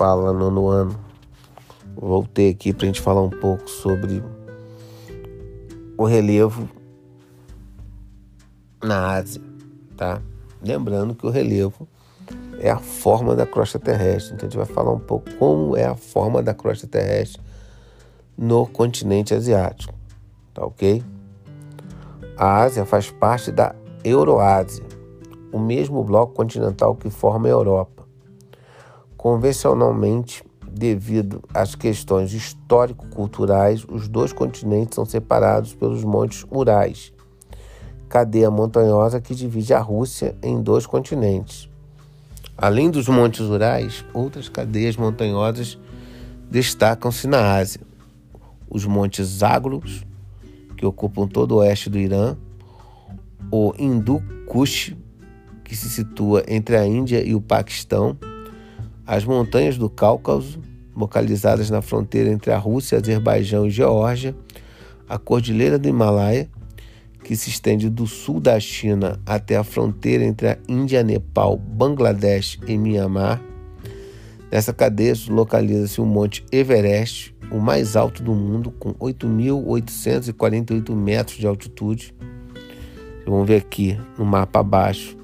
Fala Nono Ano. Voltei aqui para a gente falar um pouco sobre o relevo na Ásia, tá? Lembrando que o relevo é a forma da crosta terrestre. Então a gente vai falar um pouco como é a forma da crosta terrestre no continente asiático, tá ok? A Ásia faz parte da Euroásia, o mesmo bloco continental que forma a Europa. Convencionalmente, devido às questões histórico-culturais, os dois continentes são separados pelos montes Urais, cadeia montanhosa que divide a Rússia em dois continentes. Além dos montes Urais, outras cadeias montanhosas destacam-se na Ásia. Os montes Zagros, que ocupam todo o oeste do Irã, o Hindu Kush, que se situa entre a Índia e o Paquistão, as montanhas do Cáucaso, localizadas na fronteira entre a Rússia, Azerbaijão e Geórgia, a Cordilheira do Himalaia, que se estende do sul da China até a fronteira entre a Índia, Nepal, Bangladesh e Myanmar. Nessa cadeia localiza-se o Monte Everest, o mais alto do mundo, com 8.848 metros de altitude. Vamos ver aqui no mapa abaixo,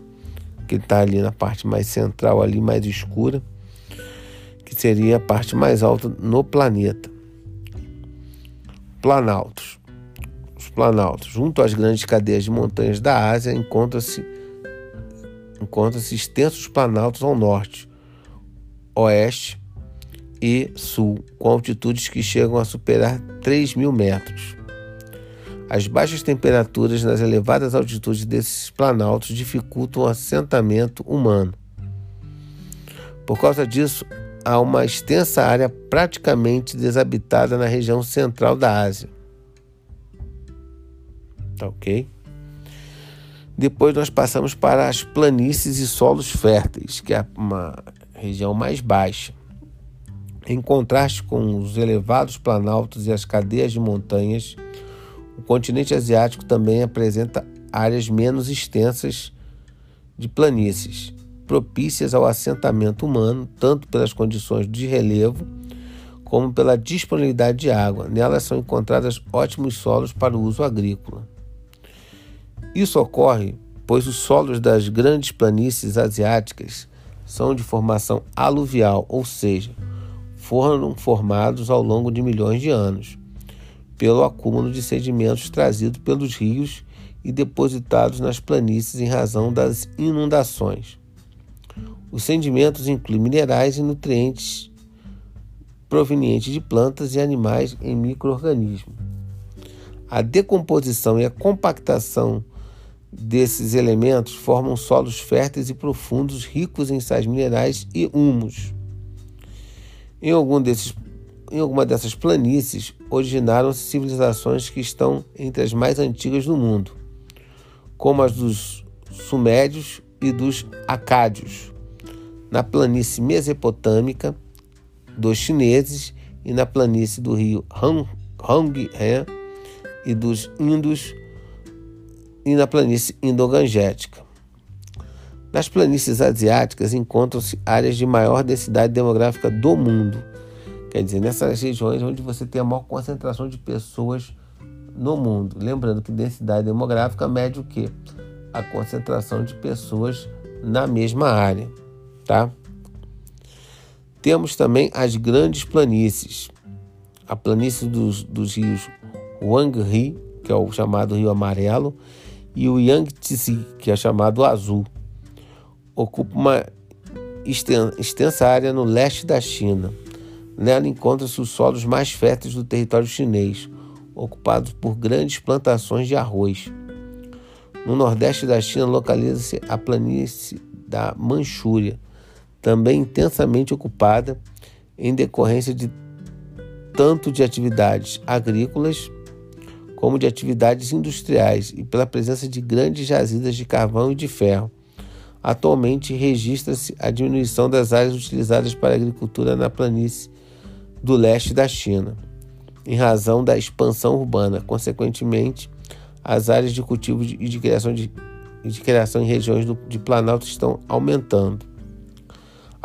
que está ali na parte mais central, ali mais escura que seria a parte mais alta no planeta. Planaltos. Os planaltos, junto às grandes cadeias de montanhas da Ásia, encontram-se encontram-se extensos planaltos ao norte, oeste e sul, com altitudes que chegam a superar 3 mil metros. As baixas temperaturas nas elevadas altitudes desses planaltos dificultam o assentamento humano. Por causa disso, há uma extensa área praticamente desabitada na região central da Ásia. Tá ok? Depois nós passamos para as planícies e solos férteis, que é uma região mais baixa. Em contraste com os elevados planaltos e as cadeias de montanhas, o continente asiático também apresenta áreas menos extensas de planícies propícias ao assentamento humano, tanto pelas condições de relevo como pela disponibilidade de água. Nelas são encontradas ótimos solos para o uso agrícola. Isso ocorre pois os solos das grandes planícies asiáticas são de formação aluvial, ou seja, foram formados ao longo de milhões de anos, pelo acúmulo de sedimentos trazidos pelos rios e depositados nas planícies em razão das inundações. Os sedimentos incluem minerais e nutrientes provenientes de plantas e animais em microorganismos. A decomposição e a compactação desses elementos formam solos férteis e profundos, ricos em sais minerais e humus. Em, algum desses, em alguma dessas planícies originaram-se civilizações que estão entre as mais antigas do mundo, como as dos Sumérios e dos Acádios na planície mesopotâmica dos chineses e na planície do rio Honghe e dos Indos e na planície indogangética. Nas planícies asiáticas encontram-se áreas de maior densidade demográfica do mundo. Quer dizer, nessas regiões onde você tem a maior concentração de pessoas no mundo. Lembrando que densidade demográfica mede o quê? A concentração de pessoas na mesma área tá? Temos também as grandes planícies. A planície dos, dos rios Wangri, que é o chamado Rio Amarelo, e o Yangtze, que é chamado Azul. Ocupa uma extensa área no leste da China. Nela encontram-se os solos mais férteis do território chinês, ocupados por grandes plantações de arroz. No nordeste da China localiza-se a planície da Manchúria, também intensamente ocupada em decorrência de tanto de atividades agrícolas como de atividades industriais e pela presença de grandes jazidas de carvão e de ferro. Atualmente registra-se a diminuição das áreas utilizadas para a agricultura na planície do leste da China, em razão da expansão urbana. Consequentemente, as áreas de cultivo e de criação, de, de criação em regiões do, de Planalto estão aumentando.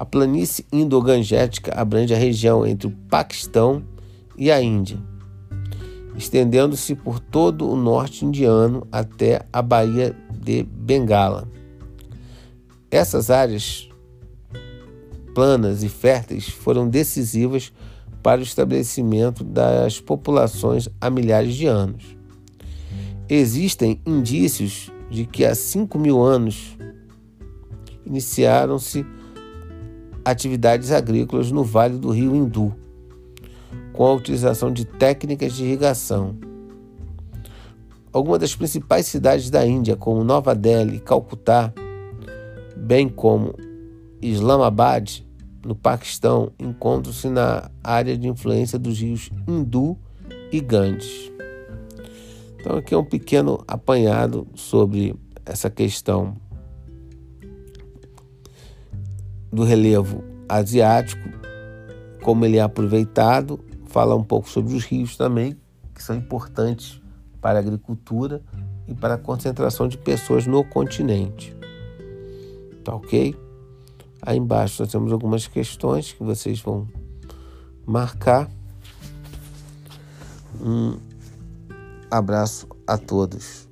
A planície indo-gangética abrange a região entre o Paquistão e a Índia, estendendo-se por todo o norte indiano até a Baía de Bengala. Essas áreas planas e férteis foram decisivas para o estabelecimento das populações há milhares de anos. Existem indícios de que há 5 mil anos iniciaram-se atividades agrícolas no Vale do Rio Hindu, com a utilização de técnicas de irrigação. Algumas das principais cidades da Índia, como Nova Delhi e Calcutá, bem como Islamabad, no Paquistão, encontram-se na área de influência dos rios Hindu e Ganges. Então, aqui é um pequeno apanhado sobre essa questão do relevo asiático, como ele é aproveitado, fala um pouco sobre os rios também, que são importantes para a agricultura e para a concentração de pessoas no continente. Tá ok? Aí embaixo nós temos algumas questões que vocês vão marcar. Um abraço a todos.